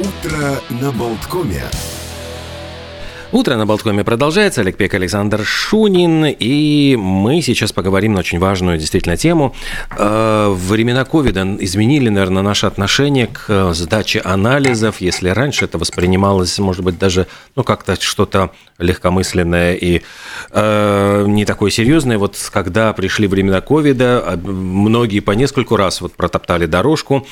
Утро на Болткоме. Утро на Болткоме продолжается. Олег Пек, Александр Шунин. И мы сейчас поговорим на очень важную действительно тему. Э, времена ковида изменили, наверное, наше отношение к сдаче анализов. Если раньше это воспринималось, может быть, даже ну, как-то что-то легкомысленное и э, не такое серьезное. Вот когда пришли времена ковида, а, многие по нескольку раз вот протоптали дорожку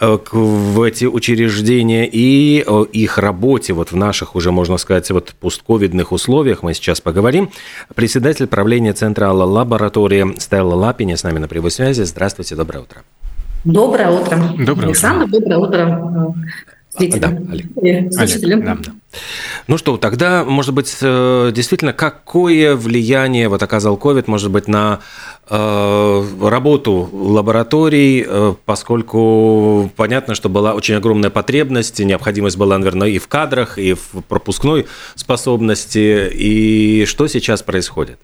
э, в эти учреждения и их работе вот в наших уже, можно сказать, вот постковидных условиях мы сейчас поговорим. Председатель правления Центра лаборатории Стелла Лапини с нами на прямой связи. Здравствуйте, доброе утро. Доброе утро. Доброе Александр, утро. доброе утро. Да, Олег. Олег, да, да. Ну что, тогда, может быть, э, действительно, какое влияние вот оказал COVID, может быть, на э, работу лабораторий, э, поскольку понятно, что была очень огромная потребность, необходимость была, наверное, и в кадрах, и в пропускной способности. И что сейчас происходит?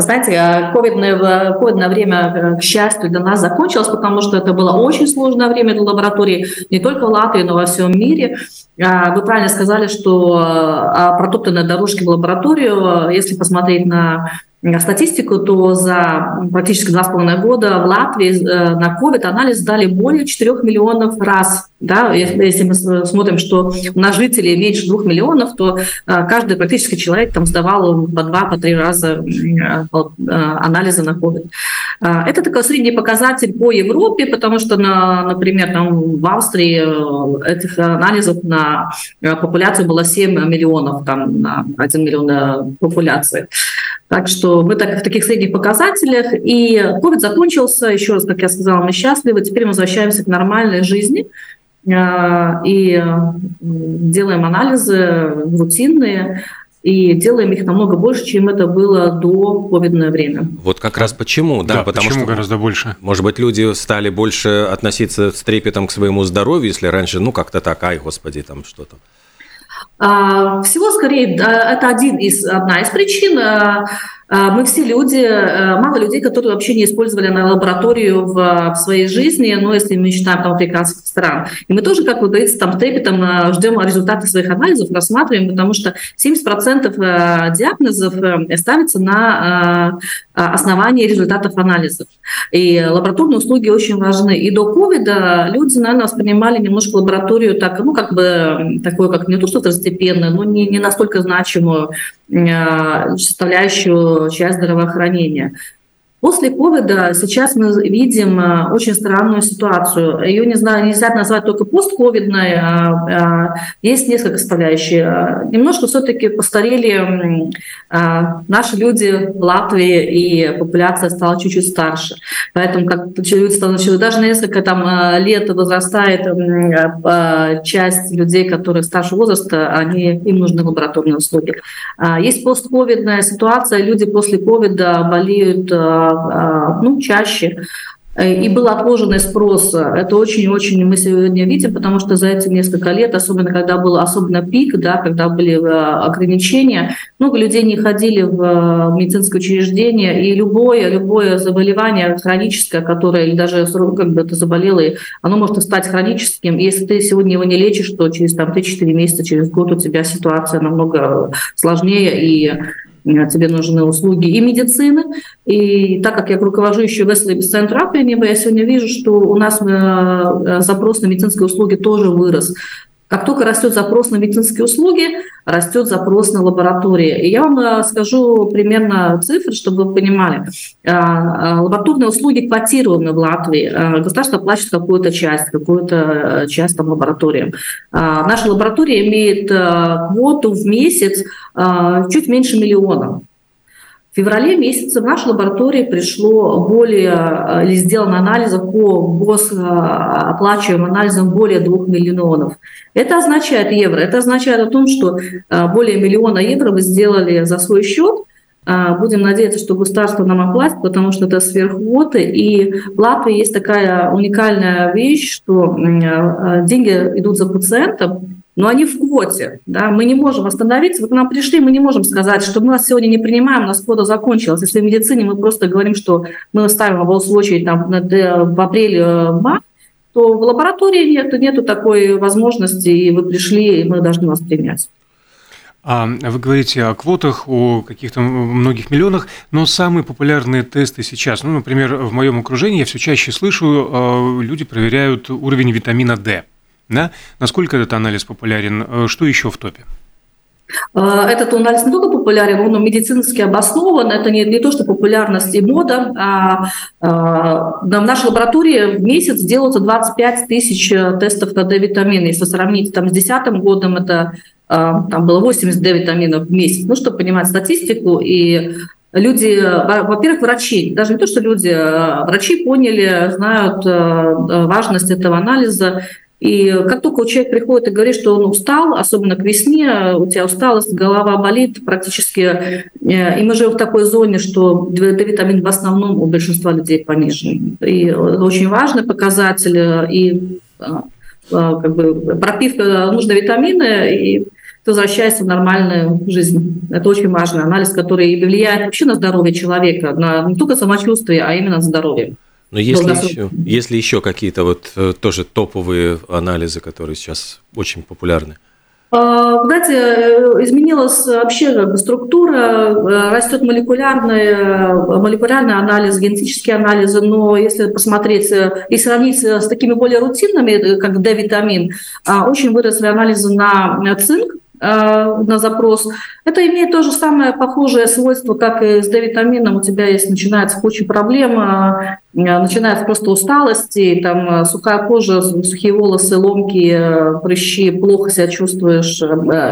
Знаете, ковидное, ковидное время, к счастью, для нас закончилось, потому что это было очень сложное время для лаборатории, не только в Латвии, но и во всем мире. А, вы правильно сказали, что а, протоптанные дорожки в лабораторию, если посмотреть на статистику, то за практически два с половиной года в Латвии э, на COVID анализ сдали более 4 миллионов раз. Да? Если мы смотрим, что у нас жителей меньше 2 миллионов, то э, каждый практически человек там сдавал по два, по три раза э, анализы на COVID. Это такой средний показатель по Европе, потому что, на, например, там в Австрии этих анализов на популяцию было 7 миллионов, там, на 1 миллион популяции. Так что мы так в таких средних показателях. И COVID закончился, еще раз, как я сказала, мы счастливы. Теперь мы возвращаемся к нормальной жизни э, и делаем анализы рутинные, и делаем их намного больше, чем это было до ковидное время. Вот как раз почему, да, да потому почему что гораздо больше. Может быть, люди стали больше относиться с трепетом к своему здоровью, если раньше, ну как-то так, ай, господи, там что-то. А, всего скорее, это один из, одна из причин. А, а, мы все люди, э, мало людей, которые вообще не использовали на лабораторию в, в своей жизни, но если мы считаем там африканских стран. И мы тоже, как вы говорите, там трепетом э, ждем результаты своих анализов, рассматриваем, потому что 70% э, диагнозов ставится на основании результатов анализов. И лабораторные услуги очень важны. И до ковида люди, наверное, воспринимали немножко лабораторию так, ну, как бы, такое, как не то, что второстепенное, но не, не настолько значимую составляющую часть здравоохранения. После ковида сейчас мы видим э, очень странную ситуацию. Ее не знаю, нельзя назвать только постковидной, а, а, есть несколько составляющих. Немножко все-таки постарели а, наши люди в Латвии, и популяция стала чуть-чуть старше. Поэтому как люди стали, даже несколько там, э, лет возрастает э, часть людей, которые старшего возраста, они, им нужны лабораторные услуги. Есть постковидная ситуация, люди после ковида болеют ну, чаще. И был отложенный спрос. Это очень-очень мы сегодня видим, потому что за эти несколько лет, особенно когда был особенно пик, да, когда были э, ограничения, много людей не ходили в э, медицинское учреждение, и любое, любое заболевание хроническое, которое или даже как бы ты заболело, оно может стать хроническим. И если ты сегодня его не лечишь, то через там, 3-4 месяца, через год у тебя ситуация намного сложнее, и Э, тебе нужны услуги и медицины. И так как я руковожу еще Center Up, я сегодня вижу, что у нас э, э, запрос на медицинские услуги тоже вырос. Как только растет запрос на медицинские услуги, растет запрос на лаборатории. И я вам э, скажу примерно цифры, чтобы вы понимали. Э, э, лабораторные услуги квотированы в Латвии. Государство платит какую-то часть, какую-то часть там лаборатории. Наша лаборатория имеет квоту в месяц чуть меньше миллиона. В феврале месяце в нашу лабораторию пришло более, э, или сделано анализов по госоплачиваемым э, анализам более 2 миллионов. Это означает евро. Это означает о том, что э, более миллиона евро вы сделали за свой счет, Будем надеяться, что государство нам оплатит, потому что это сверхвоты. И в Латвии есть такая уникальная вещь, что деньги идут за пациентом, но они в квоте. Да? Мы не можем остановиться. Вот к нам пришли, мы не можем сказать, что мы вас сегодня не принимаем, у нас квота закончилась. Если в медицине мы просто говорим, что мы ставим вас в очередь там, в апреле-мае, то в лаборатории нет, нету такой возможности, и вы пришли, и мы должны вас принять. А вы говорите о квотах, о каких-то многих миллионах, но самые популярные тесты сейчас, ну, например, в моем окружении я все чаще слышу, а, люди проверяют уровень витамина D. Да? Насколько этот анализ популярен? Э, что еще в топе? Э, этот анализ не только популярен, он медицински обоснован. Это не, не то, что популярность и мода. А, а, в нашей лаборатории в месяц делаются 25 тысяч тестов на D-витамины. Если сравнить там, с 2010 годом, это там было 80 D-витаминов в месяц. Ну, чтобы понимать статистику и Люди, во-первых, врачи, даже не то, что люди, врачи поняли, знают важность этого анализа, и как только у человека приходит и говорит, что он устал, особенно к весне, у тебя усталость, голова болит практически, э, и мы живем в такой зоне, что D-витамин в основном у большинства людей понижен. И очень важный показатель, и э, э, как бы, пропив нужные витамины, и ты возвращаешься в нормальную жизнь. Это очень важный анализ, который влияет вообще на здоровье человека, на не только самочувствие, а именно на здоровье. Но если еще, если еще какие-то вот э, тоже топовые анализы, которые сейчас очень популярны? А, знаете, э, изменилась вообще как бы структура, э, растет молекулярный, молекулярный анализ, генетические анализы, но если посмотреть и сравнить с такими более рутинными, как D-витамин, а, очень выросли анализы на цинк, на запрос. Это имеет то же самое похожее свойство, как и с D-витамином. У тебя есть начинается куча проблем, э, начинается просто усталость, там э, сухая кожа, сухие волосы, ломки, прыщи, плохо себя чувствуешь.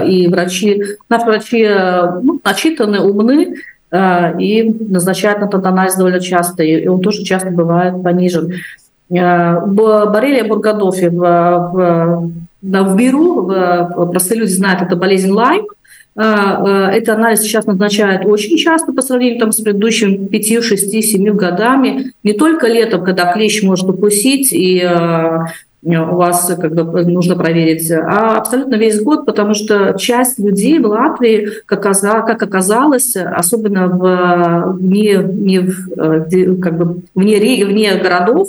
И врачи, наши врачи ну, начитаны, умны, и назначают на этот анализ довольно часто, и он тоже часто бывает понижен. Боррелия бургадофи в, в в миру, простые люди знают, это болезнь Лайм. А, а, этот анализ сейчас назначают очень часто по сравнению там, с предыдущими 5, 6, 7 годами. Не только летом, когда клещ может укусить, и у вас как бы нужно проверить, а абсолютно весь год, потому что часть людей в Латвии, как, оказалось, особенно в, не, не в, э, как бы вне, вне городов,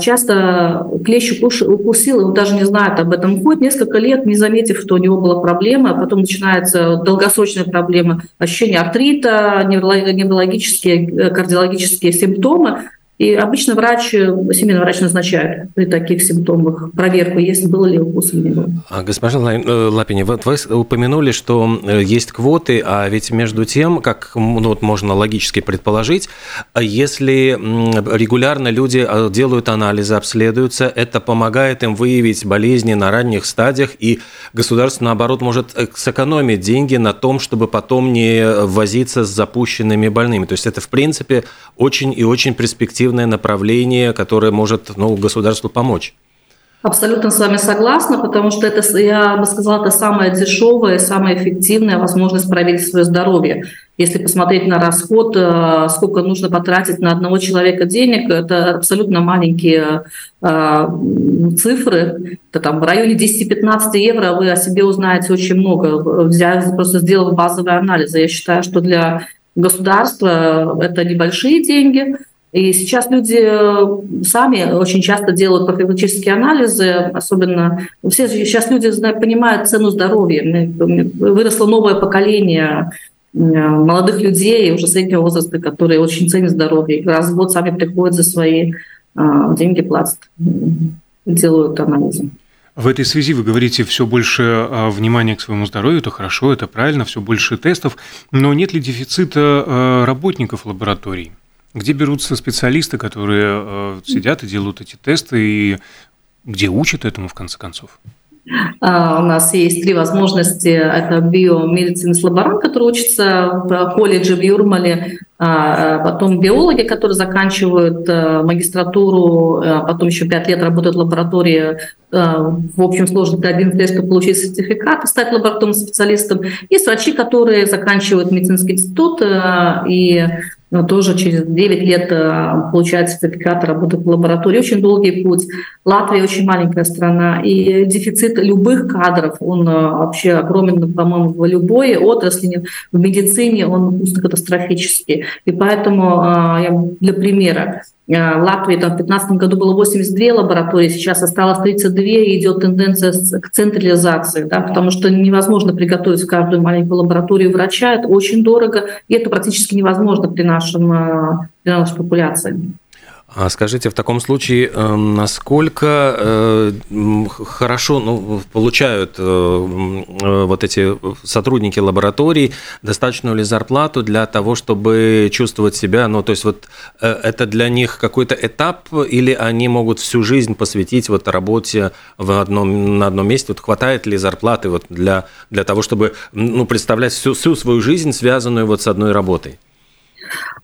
часто клещ укусил, и он даже не знает об этом. Ходит несколько лет, не заметив, что у него была проблема, а потом начинается долгосрочная проблема, ощущение артрита, неврологические, э, кардиологические симптомы. И обычно врач, семейный врач назначает при таких симптомах проверку, если было ли укус или не было. А, госпожа э, Лапини, вот вы упомянули, что э, есть квоты, а ведь между тем, как ну, вот можно логически предположить, если регулярно люди э, делают анализы, обследуются, это помогает им выявить болезни на ранних стадиях, и государство, наоборот, может сэкономить деньги на том, чтобы потом не возиться с запущенными больными. То есть это, в принципе, очень и очень перспективно эффективное направление, которое может ну, государству помочь. Абсолютно с вами согласна, потому что это, я бы сказала, это самая дешевая, самая эффективная возможность проверить свое здоровье. Если посмотреть на расход, э, сколько нужно потратить на одного человека денег, это абсолютно маленькие э, цифры. Это там в районе 10-15 евро вы о себе узнаете очень много, взяв, просто сделав базовые анализы. Я считаю, что для государства это небольшие деньги, и сейчас люди э, сами очень часто делают профилактические анализы, особенно все сейчас люди понимают цену здоровья. Выросло новое поколение э, молодых людей уже среднего возраста, которые очень ценят здоровье. Раз в год сами приходят за свои э, деньги, платят, делают анализы. В этой связи вы говорите все больше внимания к своему здоровью, это хорошо, это правильно, все больше тестов, но нет ли дефицита работников лабораторий? Где берутся специалисты, которые э, сидят и делают эти тесты, и где учат этому в конце концов? А, у нас есть три возможности. Это биомедицинский лаборант, который учится в колледже в Юрмале, а, потом биологи, которые заканчивают э, магистратуру, а потом еще пять лет работают в лаборатории, э, в общем сложности один лет, чтобы получить сертификат и стать лабораторным специалистом. Есть врачи, которые заканчивают медицинский институт и но тоже через 9 лет э, получает сертификат работы в лаборатории. Очень долгий путь. Латвия очень маленькая страна, и дефицит любых кадров, он э, вообще огромен, по-моему, в любой отрасли, в медицине он просто катастрофический. И поэтому э, для примера, в Латвии там, в 2015 году было 82 лаборатории, сейчас осталось 32, и идет тенденция к централизации, да, потому что невозможно приготовить каждую маленькую лабораторию врача, это очень дорого, и это практически невозможно при, нашем, при нашей популяции. А скажите, в таком случае, эм, насколько э, хорошо ну, получают э, вот эти сотрудники лабораторий достаточную ли зарплату для того, чтобы чувствовать себя, ну, то есть вот э, это для них какой-то этап, или они могут всю жизнь посвятить вот работе в одном, на одном месте? Вот хватает ли зарплаты вот для, для того, чтобы ну, представлять всю, всю свою жизнь, связанную вот с одной работой?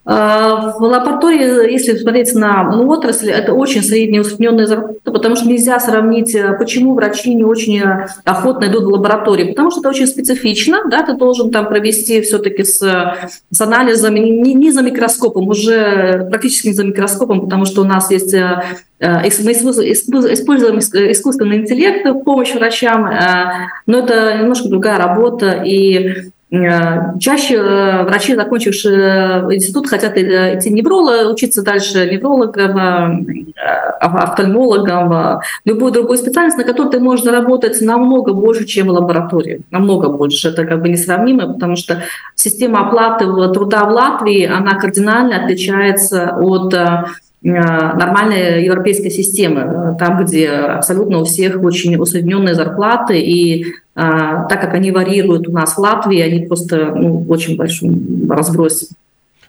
А, в лаборатории, если смотреть на ну, отрасль, это очень среднеусредненная зарплата, потому что нельзя сравнить, э, почему врачи не очень э, охотно идут в лабораторию, потому что это очень специфично, да, ты должен там провести все-таки с, с анализом не, не за микроскопом, уже практически не за микроскопом, потому что у нас есть э, мы используем искусственный интеллект в помощь врачам, но это немножко другая работа, и чаще э, врачи, закончившие э, институт, хотят идти невролога, учиться дальше неврологом, офтальмологом, любую другую специальность, на которой ты можешь заработать намного больше, чем в лаборатории. Намного больше. Это как бы несравнимо, потому что система оплаты труда в Латвии, она кардинально отличается от нормальной европейской системы, там, где абсолютно у всех очень усредненные зарплаты, и а, так как они варьируют у нас в Латвии, они просто ну, в очень большом разбросе.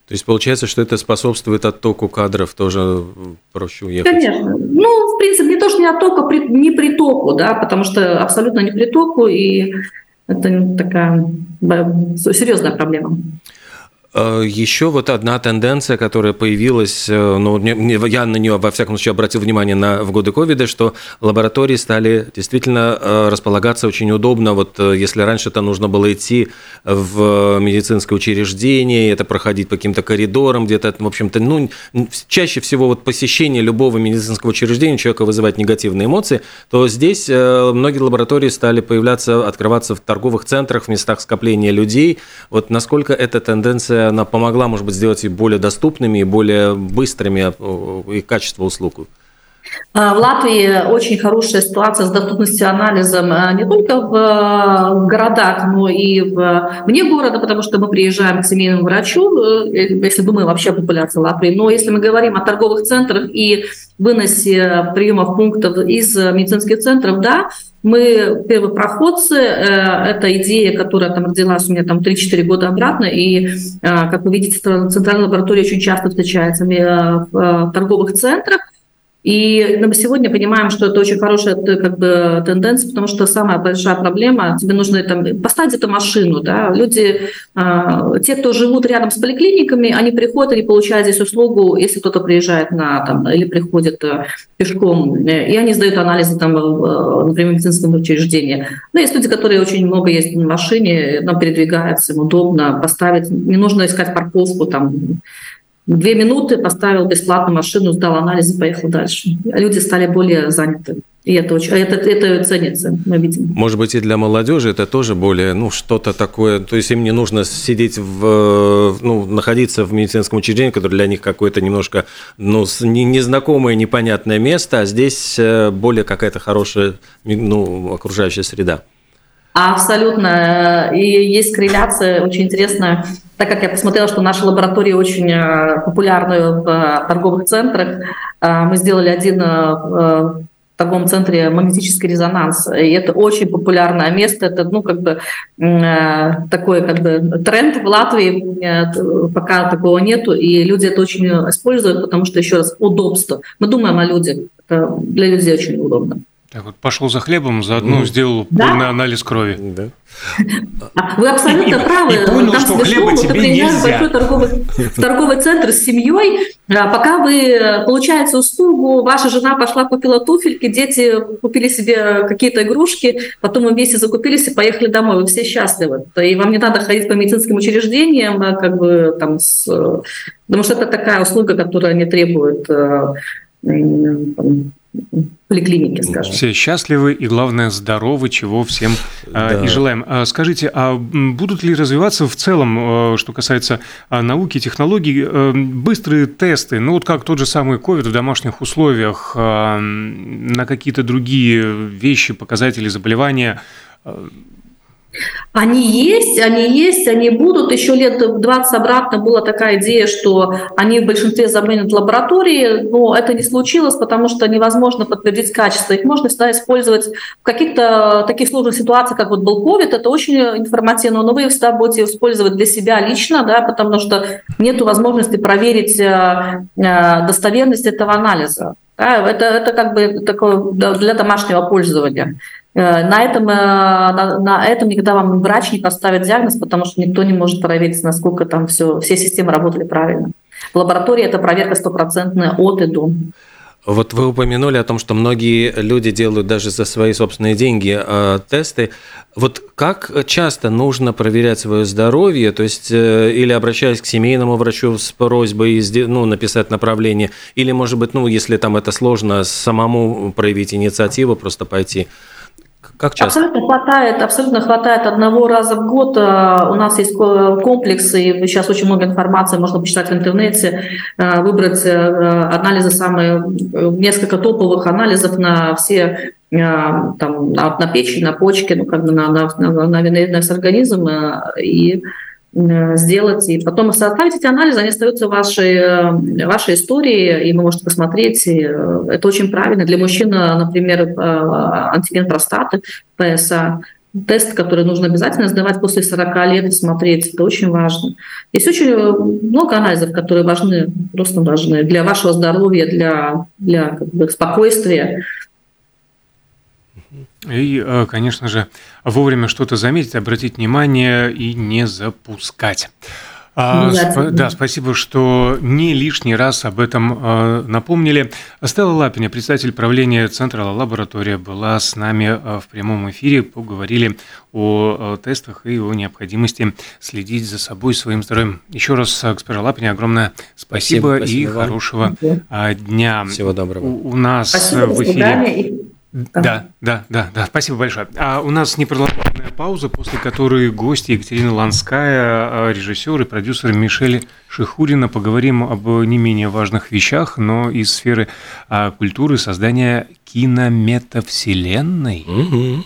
То есть получается, что это способствует оттоку кадров, тоже проще уехать? Конечно. Ну, в принципе, не то, что не оттоку, а не притоку, да, потому что абсолютно не притоку, и это такая серьезная проблема. Э, Еще вот одна тенденция, которая появилась, э, ну, я на нее, во всяком случае, обратил внимание на, в годы ковида, что лаборатории стали действительно э, располагаться очень удобно. Вот если раньше это нужно было идти в медицинское учреждение, это проходить по каким-то коридорам, где-то, в общем-то, ну, чаще всего вот посещение любого медицинского учреждения человека вызывает негативные эмоции, то здесь многие лаборатории стали появляться, открываться в торговых центрах, в местах скопления людей. Вот насколько эта тенденция она помогла, может быть, сделать их более доступными и более быстрыми э, и качество услуг? А, в Латвии очень хорошая ситуация с доступностью анализа а, не только в э, городах, но и вне города, потому что мы приезжаем к семейному врачу, э, если думаем вообще о популяции Латвии. Но если мы говорим о торговых центрах и выносе приемов пунктов из медицинских центров, да, мы первопроходцы, э, это идея, которая там родилась у меня там 3-4 года обратно, и, э, как вы видите, центральная лаборатория очень часто встречается э, в торговых центрах, и мы сегодня понимаем, что это очень хорошая как бы, тенденция, потому что самая большая проблема, тебе нужно там, поставить эту машину. Да? Люди, э, те, кто живут рядом с поликлиниками, они приходят, они получают здесь услугу, если кто-то приезжает на, там, или приходит э, пешком, э, и они сдают анализы, там, э, например, в медицинском учреждении. Но есть люди, которые очень много ездят на машине, нам передвигаются, им удобно поставить, не нужно искать парковку, там, Две минуты поставил бесплатно машину, сдал анализ и поехал дальше. Люди стали более заняты. И это, очень, это, это ценится, мы видим. Может быть, и для молодежи это тоже более, ну, что-то такое. То есть им не нужно сидеть в, ну, находиться в медицинском учреждении, которое для них какое-то немножко, ну, незнакомое, непонятное место, а здесь э, более какая-то хорошая, ну, окружающая среда. Абсолютно. И есть корреляция очень интересная, так как я посмотрела, что наши лаборатории очень э, популярны в э, торговых центрах. Э, мы сделали один в торговом центре магнетический резонанс. И это очень популярное место. Это, ну, как бы такой как бы тренд в Латвии. Пока такого нету. И люди это очень используют, потому что, еще раз, удобство. Мы думаем о людях. Это для людей очень удобно. Так вот, пошел за хлебом, заодно mm. сделал да? полный анализ крови. Да. Вы абсолютно и, правы. И понял, Там что хлеба тебе нельзя. В большой торговый, в торговый центр с семьей, а пока вы получаете услугу, ваша жена пошла купила туфельки, дети купили себе какие-то игрушки, потом вы вместе закупились и поехали домой. Вы все счастливы. И вам не надо ходить по медицинским учреждениям, а как бы там с... Потому что это такая услуга, которая не требует э, поликлинике, скажем. Все счастливы и, главное, здоровы, чего всем да. и желаем. А скажите, а будут ли развиваться в целом, что касается науки, технологий, быстрые тесты, ну вот как тот же самый COVID в домашних условиях, на какие-то другие вещи, показатели заболевания, они есть, они есть, они будут. Еще лет 20 обратно была такая идея, что они в большинстве заменят лаборатории, но это не случилось, потому что невозможно подтвердить качество. Их можно всегда использовать в каких-то таких сложных ситуациях, как вот был COVID, это очень информативно, но вы всегда будете использовать для себя лично, да, потому что нет возможности проверить э, э, достоверность этого анализа. Это, это как бы такое для домашнего пользования. Э, на этом, э, на, на этом никогда вам врач не поставит диагноз, потому что никто не может проверить, насколько там все, все системы работали правильно. В лаборатории это проверка стопроцентная от и до. Вот вы упомянули о том, что многие люди делают даже за свои собственные деньги э, тесты. Вот как часто нужно проверять свое здоровье, то есть э, или обращаясь к семейному врачу с просьбой ну, написать направление, или, может быть, ну, если там это сложно, самому проявить инициативу, просто пойти как часто? Абсолютно хватает, абсолютно хватает одного раза в год. Э, у нас есть комплекс, и сейчас очень много информации можно почитать в интернете, э, выбрать э, анализы самые, несколько топовых анализов на все там, на, на печень, на почки, ну, как бы на, на, на, на весь организм, и сделать, и потом составить эти анализы, они остаются в вашей, э, вашей истории, и вы можете посмотреть. И э, это очень правильно. Для мужчин, например, антиген простаты, ПСА, тест, который нужно обязательно сдавать после 40 лет и смотреть. Это очень важно. Есть очень много анализов, которые важны, просто важны для вашего здоровья, для, для как бы, спокойствия. И, э, конечно же, вовремя что-то заметить, обратить внимание и не запускать. А, сп- да, спасибо, что не лишний раз об этом э, напомнили. Стелла Лапиня, председатель правления Центра лаборатория, была с нами э, в прямом эфире. Поговорили о, о тестах и о необходимости следить за собой, своим здоровьем. Еще раз, госпожа Лапиня, огромное спасибо, спасибо и вам. хорошего спасибо. дня. Всего доброго. У, у нас спасибо, в эфире... Да, да, да, да, спасибо большое. А у нас непродолжительная пауза, после которой гость Екатерина Ланская, а, режиссер и продюсер Мишель Шихурина. Поговорим об не менее важных вещах, но из сферы а, культуры создания кинометавселенной. Угу.